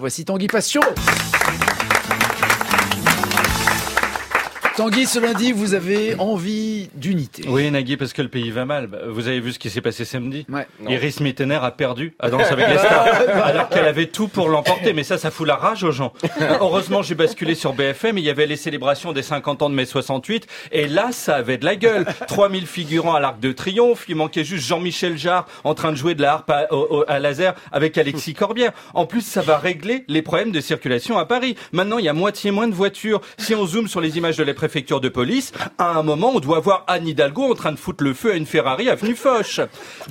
Voici Tanguy Passion. Tanguy, ce lundi, vous avez envie d'unité. Oui, Nagui, parce que le pays va mal. Bah, vous avez vu ce qui s'est passé samedi Ouais. Iris Mittener a perdu à Danse avec les stars, alors qu'elle avait tout pour l'emporter. Mais ça, ça fout la rage aux gens. Heureusement, j'ai basculé sur BFM. Il y avait les célébrations des 50 ans de mai 68. Et là, ça avait de la gueule. 3000 figurants à l'Arc de Triomphe. Il manquait juste Jean-Michel Jarre en train de jouer de la harpe à, au- au- à laser avec Alexis Corbière. En plus, ça va régler les problèmes de circulation à Paris. Maintenant, il y a moitié moins de voitures. Si on zoome sur les images de la de police, à un moment, on doit voir Anne Hidalgo en train de foutre le feu à une Ferrari avenue Foch.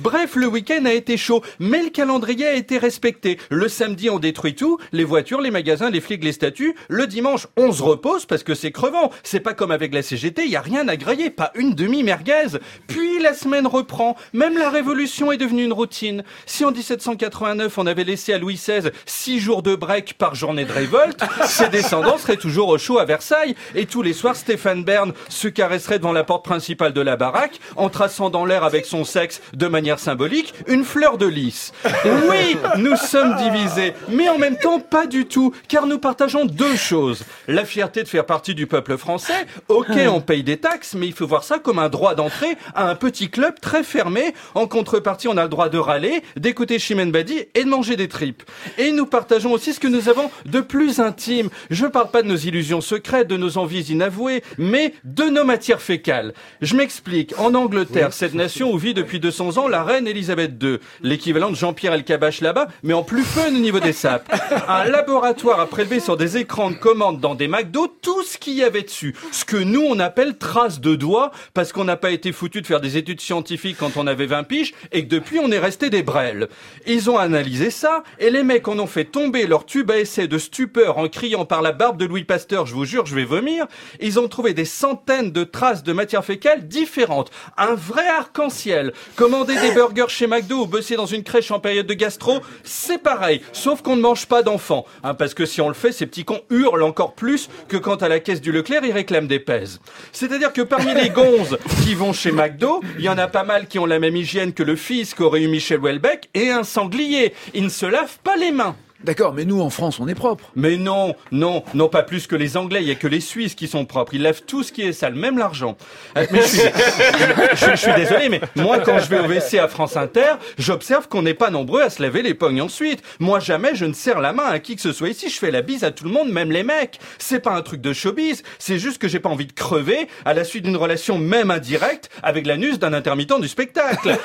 Bref, le week-end a été chaud, mais le calendrier a été respecté. Le samedi, on détruit tout, les voitures, les magasins, les flics, les statues. Le dimanche, on se repose parce que c'est crevant. C'est pas comme avec la CGT, il y a rien à grailler, pas une demi-merguez. Puis la semaine reprend. Même la révolution est devenue une routine. Si en 1789, on avait laissé à Louis XVI six jours de break par journée de révolte, ses descendants seraient toujours au chaud à Versailles. Et tous les soirs, Stéphane Bern se caresserait devant la porte principale de la baraque en traçant dans l'air avec son sexe, de manière symbolique, une fleur de lys. Oui, nous sommes divisés, mais en même temps pas du tout, car nous partageons deux choses. La fierté de faire partie du peuple français. Ok, on paye des taxes, mais il faut voir ça comme un droit d'entrée à un petit club très fermé. En contrepartie, on a le droit de râler, d'écouter Chimène Badi et de manger des tripes. Et nous partageons aussi ce que nous avons de plus intime. Je parle pas de nos illusions secrètes, de nos envies inavouées, mais de nos matières fécales. Je m'explique. En Angleterre, cette nation où vit depuis 200 ans la reine Elisabeth II, l'équivalent de Jean-Pierre Elkabach là-bas, mais en plus fun au niveau des sapes. Un laboratoire a prélevé sur des écrans de commande dans des McDo tout ce qu'il y avait dessus. Ce que nous, on appelle traces de doigts, parce qu'on n'a pas été foutu de faire des études scientifiques quand on avait 20 piges, et que depuis, on est resté des brels. Ils ont analysé ça, et les mecs en ont fait tomber leur tube à essai de stupeur en criant par la barbe de Louis Pasteur, je vous jure, je vais vomir. Ils ont trouvé des centaines de traces de matière fécale différentes. Un vrai arc-en-ciel. Commander des burgers chez McDo ou bosser dans une crèche en période de gastro, c'est pareil. Sauf qu'on ne mange pas d'enfants. Hein, parce que si on le fait, ces petits cons hurlent encore plus que quand à la caisse du Leclerc, ils réclament des pèses. C'est-à-dire que parmi les gonzes qui vont chez McDo, il y en a pas mal qui ont la même hygiène que le fils qu'aurait eu Michel Houellebecq et un sanglier. Ils ne se lavent pas les mains. D'accord, mais nous en France, on est propre. Mais non, non, non pas plus que les Anglais, il y a que les Suisses qui sont propres. Ils lavent tout ce qui est sale, même l'argent. Euh, je suis, désolé, mais moi quand je vais au WC à France Inter, j'observe qu'on n'est pas nombreux à se laver les pognes ensuite. Moi jamais je ne serre la main à qui que ce soit ici, je fais la bise à tout le monde, même les mecs. C'est pas un truc de showbiz, c'est juste que j'ai pas envie de crever à la suite d'une relation même indirecte avec l'anus d'un intermittent du spectacle.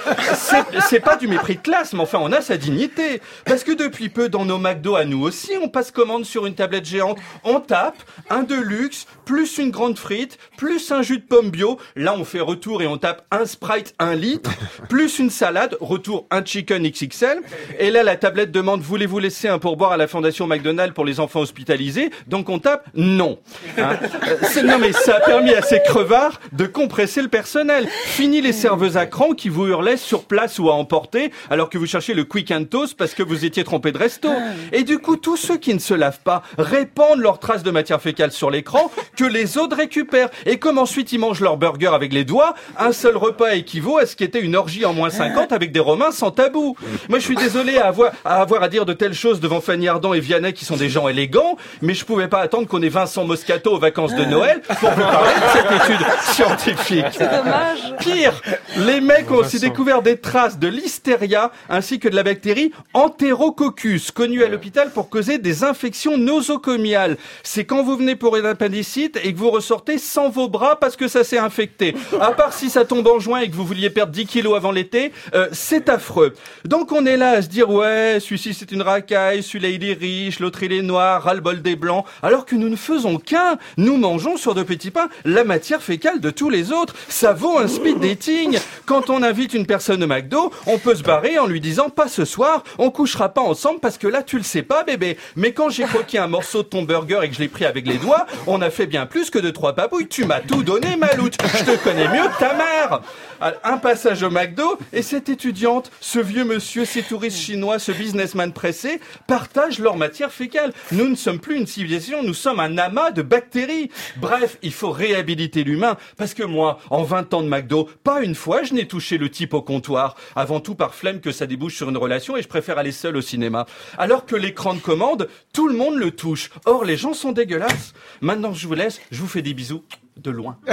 C'est pas du mépris de classe, mais enfin on a sa dignité. Parce que depuis peu dans nos McDo à nous aussi, on passe commande sur une tablette géante. On tape un de luxe, plus une grande frite, plus un jus de pomme bio. Là, on fait retour et on tape un Sprite 1 litre, plus une salade, retour un chicken XXL. Et là, la tablette demande voulez-vous laisser un pourboire à la fondation McDonald's pour les enfants hospitalisés? Donc on tape non. Hein? Euh, non mais ça a permis à ces crevards de compresser le personnel. Fini les serveuses à cran qui vous hurlaient sur place ou à emporter alors que vous cherchez le quick and toast parce que vous étiez trompé de resto. Et du coup, tous ceux qui ne se lavent pas répandent leurs traces de matière fécale sur l'écran que les autres récupèrent. Et comme ensuite ils mangent leur burger avec les doigts, un seul repas équivaut à ce qui était une orgie en moins 50 avec des Romains sans tabou. Moi, je suis désolé à avoir, à avoir à dire de telles choses devant Fanny Ardant et Vianney qui sont des gens élégants, mais je pouvais pas attendre qu'on ait Vincent Moscato aux vacances de Noël pour vous parler de cette étude scientifique. C'est dommage. Pire, les mecs ont aussi découvert des traces de l'hystéria ainsi que de la bactérie Enterococcus, connue à l'hôpital pour causer des infections nosocomiales. C'est quand vous venez pour une appendicite et que vous ressortez sans vos bras parce que ça s'est infecté. À part si ça tombe en juin et que vous vouliez perdre 10 kilos avant l'été, euh, c'est affreux. Donc on est là à se dire ouais, celui-ci c'est une racaille, celui-là il est riche, l'autre il est noir, ras-le-bol des blancs, alors que nous ne faisons qu'un. Nous mangeons sur de petits pains la matière fécale de tous les autres. Ça vaut un speed dating. Quand on invite une personne au McDo, on peut se barrer en lui disant pas ce soir, on couchera pas ensemble parce que là tu le sais pas bébé. Mais quand j'ai croqué un morceau de ton burger et que je l'ai pris avec les doigts, on a fait bien plus que de trois papouilles. Tu m'as tout donné maloute. Je te connais mieux que ta mère. Un passage au McDo et cette étudiante, ce vieux monsieur, ces touristes chinois, ce businessman pressé, partagent leur matière fécale. Nous ne sommes plus une civilisation, nous sommes un amas de bactéries. Bref, il faut réhabiliter l'humain parce que moi, en 20 ans de McDo, pas une fois je n'ai touché le type au comptoir. Avant tout par flemme que ça débouche sur une relation et je préfère aller seul au cinéma. Alors que l'écran de commande, tout le monde le touche. Or, les gens sont dégueulasses. Maintenant, je vous laisse. Je vous fais des bisous de loin.